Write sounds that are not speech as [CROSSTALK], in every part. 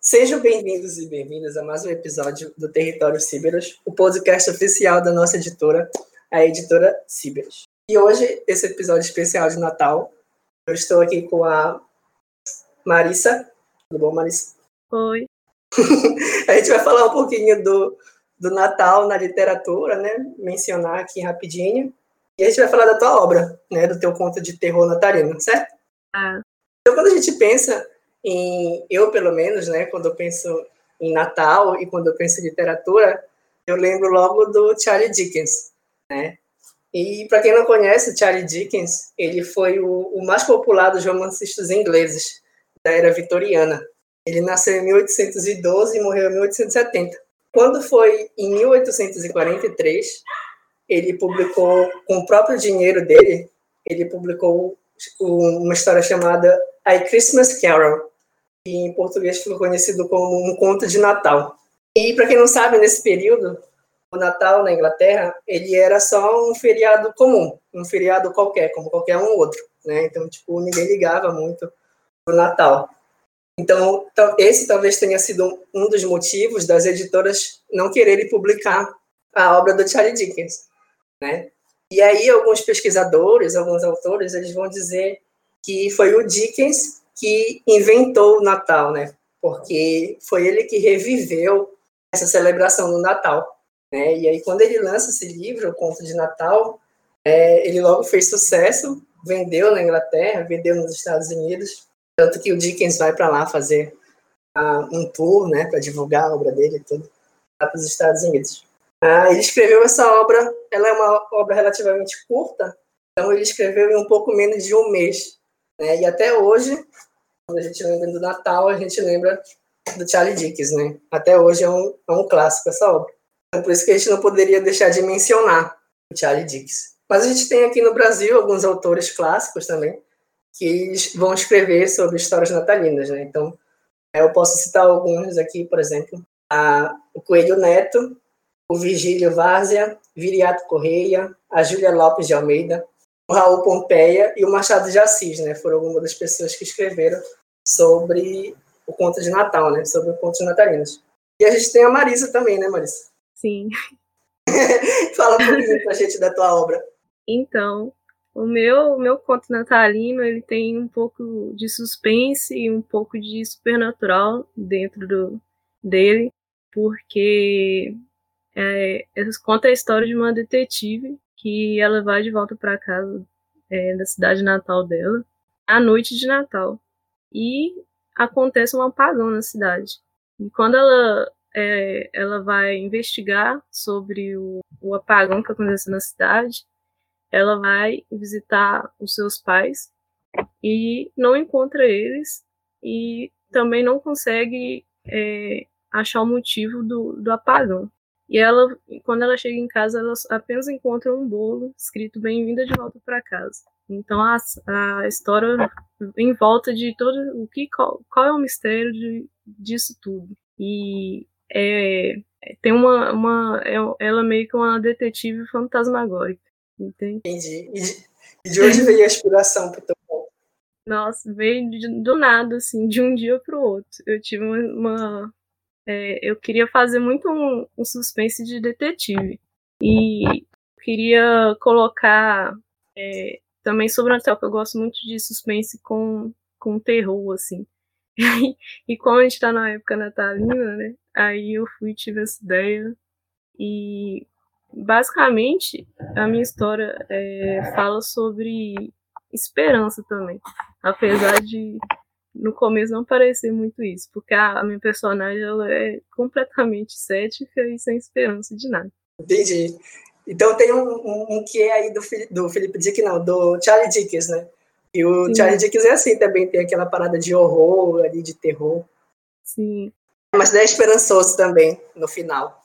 Sejam bem-vindos e bem-vindas a mais um episódio do Território Ciberos, o podcast oficial da nossa editora, a editora Ciberos. E hoje, esse episódio especial de Natal, eu estou aqui com a Marissa. Tudo bom, Marissa? Oi. [LAUGHS] a gente vai falar um pouquinho do, do Natal na literatura, né? Mencionar aqui rapidinho. E a gente vai falar da tua obra, né? Do teu conto de terror natalino, certo? Ah. Então, quando a gente pensa em eu pelo menos, né, quando eu penso em Natal e quando eu penso em literatura, eu lembro logo do Charlie Dickens, né? E para quem não conhece, Charlie Dickens, ele foi o, o, mais popular dos romancistas ingleses da era vitoriana. Ele nasceu em 1812 e morreu em 1870. Quando foi em 1843, ele publicou com o próprio dinheiro dele, ele publicou uma história chamada A Christmas Carol, que em português ficou conhecido como um conto de Natal. E para quem não sabe, nesse período, o Natal na Inglaterra, ele era só um feriado comum, um feriado qualquer, como qualquer um outro, né? Então, tipo, ninguém ligava muito o Natal. Então, esse talvez tenha sido um dos motivos das editoras não quererem publicar a obra do Charlie Dickens, né? E aí alguns pesquisadores, alguns autores, eles vão dizer que foi o Dickens que inventou o Natal, né? Porque foi ele que reviveu essa celebração do Natal. Né? E aí, quando ele lança esse livro, o Conto de Natal, é, ele logo fez sucesso, vendeu na Inglaterra, vendeu nos Estados Unidos, tanto que o Dickens vai para lá fazer uh, um tour, né, para divulgar a obra dele e tudo, para os Estados Unidos. Uh, ele escreveu essa obra, ela é uma obra relativamente curta, então ele escreveu em um pouco menos de um mês. Né? E até hoje, quando a gente lembra do Natal, a gente lembra do Charlie Dickens, né? Até hoje é um, é um clássico essa obra. Então, por isso que a gente não poderia deixar de mencionar o Charlie Dickens. Mas a gente tem aqui no Brasil alguns autores clássicos também, que vão escrever sobre histórias natalinas, né? Então, eu posso citar alguns aqui, por exemplo, a, o Coelho Neto, o Virgílio Várzea, Viriato Correia, a Júlia Lopes de Almeida, o Raul Pompeia e o Machado de Assis, né? Foram algumas das pessoas que escreveram sobre o conto de Natal, né? Sobre o conto de natalinos. E a gente tem a Marisa também, né, Marisa? Sim. [LAUGHS] Fala um pouquinho [LAUGHS] pra gente da tua obra. Então, o meu, meu conto natalino, ele tem um pouco de suspense e um pouco de supernatural dentro do, dele, porque é, conta a história de uma detetive que ela vai de volta para casa é, da cidade natal dela à noite de Natal e acontece um apagão na cidade. E quando ela é, ela vai investigar sobre o, o apagão que aconteceu na cidade, ela vai visitar os seus pais e não encontra eles e também não consegue é, achar o motivo do, do apagão. E ela, quando ela chega em casa, ela apenas encontra um bolo escrito Bem-vinda de volta para casa. Então a, a história em volta de todo o que qual, qual é o mistério de, disso tudo. E é, tem uma, uma é, ela meio que uma detetive fantasmagórica, entende? Entendi. E de, de onde veio a inspiração para teu conto? Nossa, veio do nada, assim, de um dia para o outro. Eu tive uma, uma é, eu queria fazer muito um, um, suspense de detetive. E queria colocar é, também sobrenatural, que eu gosto muito de suspense com, com terror, assim. [LAUGHS] E, e como a gente tá na época natalina, né? Aí eu fui tive essa ideia. E basicamente a minha história é, fala sobre esperança também. Apesar de no começo não parecer muito isso, porque a, minha personagem ela é completamente cética e sem esperança de nada. Entendi. Então tem um, um, um que é aí do, do Felipe Dick, não, do Charlie Dickens, né? E o Sim. Charlie Dickens é assim também, tem aquela parada de horror ali, de terror. Sim. Mas é esperançoso também, no final.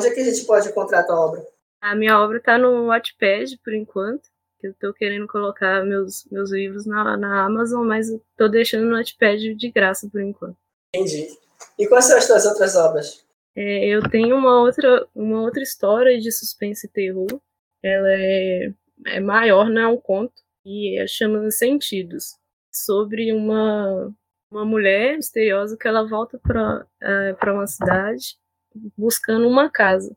Onde é que a gente pode encontrar a tua obra? A minha obra está no Wattpad, por enquanto eu tô querendo colocar meus, meus livros na, na Amazon, mas tô deixando no Notepad de graça por enquanto. Entendi. E quais são as tuas outras obras? É, eu tenho uma outra, uma outra história de suspense e terror. Ela é, é maior, não é um conto, e é, chama Sentidos. Sobre uma, uma mulher misteriosa que ela volta para é, uma cidade buscando uma casa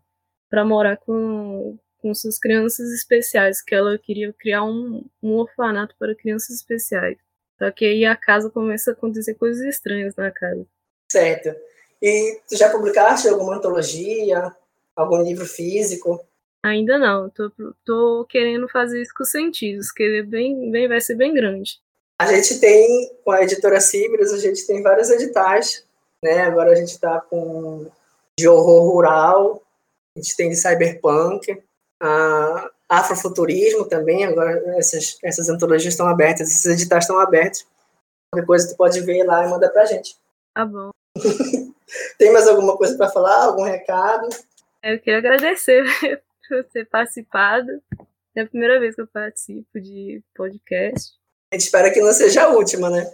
para morar com, com suas crianças especiais, que ela queria criar um, um orfanato para crianças especiais. Só que aí a casa começa a acontecer coisas estranhas na casa. Certo. E tu já publicaste alguma antologia, algum livro físico? Ainda não. Tô, tô querendo fazer isso com sentidos, que ele é bem, bem, vai ser bem grande. A gente tem, com a editora Cibras, a gente tem vários editais, né? Agora a gente está com de horror rural, a gente tem de cyberpunk, a afrofuturismo também, agora essas, essas antologias estão abertas, esses editais estão abertos. Qualquer coisa tu pode ver lá e mandar pra gente. Tá bom. [LAUGHS] tem mais alguma coisa para falar? Algum recado? Eu queria agradecer [LAUGHS] por ter participado. É a primeira vez que eu participo de podcast. A gente espera que não seja a última, né?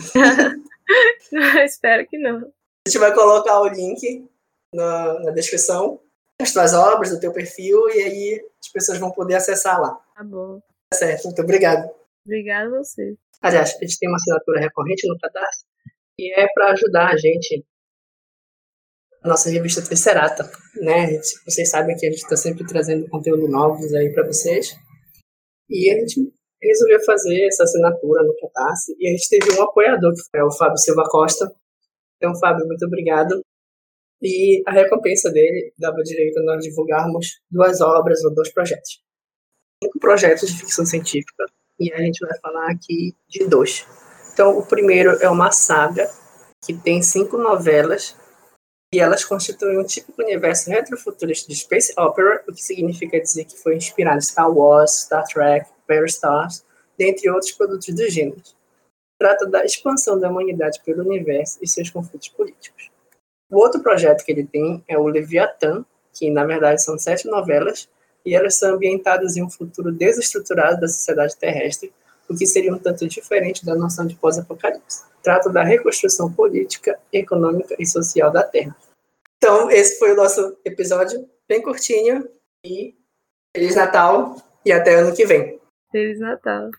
[LAUGHS] espero que não. A gente vai colocar o link na, na descrição as tuas obras, do teu perfil, e aí as pessoas vão poder acessar lá. Tá bom. Tá certo, muito obrigado. Obrigada a você. Aliás, a gente tem uma assinatura recorrente no Catarse, e é para ajudar a gente, a nossa revista Tricerata, né? Vocês sabem que a gente está sempre trazendo conteúdo novos aí para vocês, e a gente resolveu fazer essa assinatura no Catarse, e a gente teve um apoiador, que é o Fábio Silva Costa. Então, Fábio, muito obrigado. E a recompensa dele dava direito a nós divulgarmos duas obras ou dois projetos. Cinco projetos de ficção científica, e a gente vai falar aqui de dois. Então, o primeiro é uma saga que tem cinco novelas e elas constituem um típico universo retrofuturista de space opera, o que significa dizer que foi inspirado em Star Wars, Star Trek, Stars, dentre outros produtos do gênero. Trata da expansão da humanidade pelo universo e seus conflitos políticos. O outro projeto que ele tem é o Leviatã, que na verdade são sete novelas, e elas são ambientadas em um futuro desestruturado da sociedade terrestre, o que seria um tanto diferente da noção de pós-apocalipse. Trata da reconstrução política, econômica e social da Terra. Então, esse foi o nosso episódio, bem curtinho, e Feliz Natal e até ano que vem. Feliz Natal.